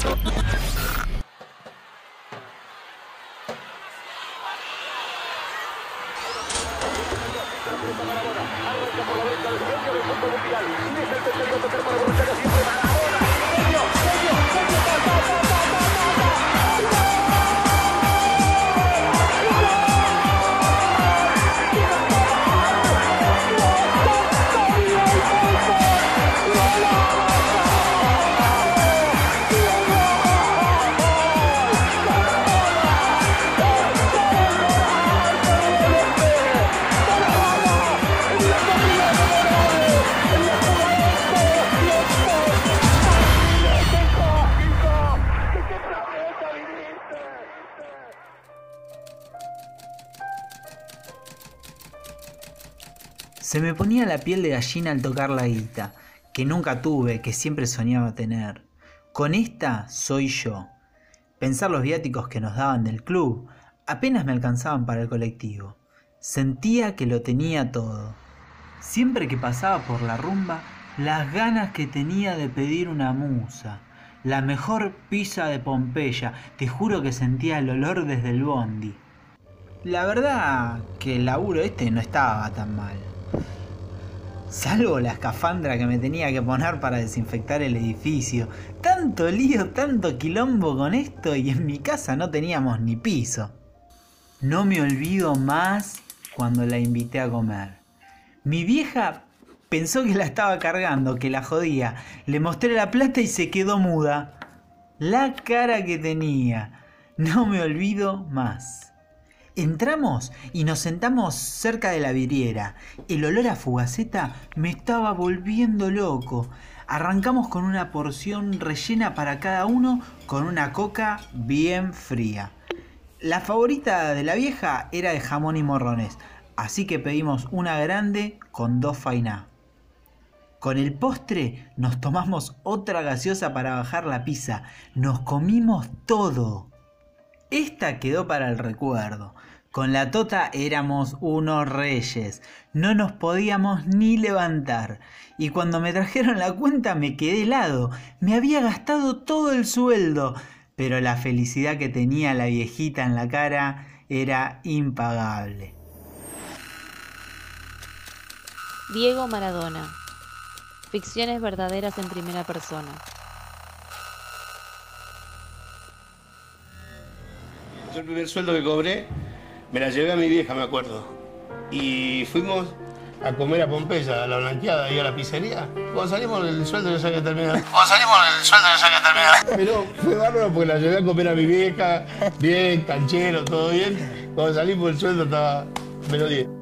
Algo está por la venta, mundial. Y es el tercer gol para Borruchaga, siempre para... Se me ponía la piel de gallina al tocar la guita, que nunca tuve, que siempre soñaba tener. Con esta soy yo. Pensar los viáticos que nos daban del club apenas me alcanzaban para el colectivo. Sentía que lo tenía todo. Siempre que pasaba por la rumba, las ganas que tenía de pedir una musa. La mejor pizza de Pompeya, te juro que sentía el olor desde el bondi. La verdad que el laburo este no estaba tan mal. Salvo la escafandra que me tenía que poner para desinfectar el edificio. Tanto lío, tanto quilombo con esto y en mi casa no teníamos ni piso. No me olvido más cuando la invité a comer. Mi vieja pensó que la estaba cargando, que la jodía. Le mostré la plata y se quedó muda. La cara que tenía. No me olvido más. Entramos y nos sentamos cerca de la vidriera. El olor a fugaceta me estaba volviendo loco. Arrancamos con una porción rellena para cada uno con una coca bien fría. La favorita de la vieja era de jamón y morrones, así que pedimos una grande con dos fainá. Con el postre nos tomamos otra gaseosa para bajar la pizza. Nos comimos todo. Esta quedó para el recuerdo. Con la tota éramos unos reyes, no nos podíamos ni levantar. Y cuando me trajeron la cuenta me quedé helado, me había gastado todo el sueldo, pero la felicidad que tenía la viejita en la cara era impagable. Diego Maradona. Ficciones verdaderas en primera persona. Yo el primer sueldo que cobré me la llevé a mi vieja, me acuerdo. Y fuimos a comer a Pompeya, a la blanqueada y a la pizzería. Cuando salimos el sueldo ya se había terminado. Cuando salimos el sueldo ya se había terminado. Pero fue bárbaro porque la llevé a comer a mi vieja, bien, canchero, todo bien. Cuando salimos el sueldo estaba menos 10.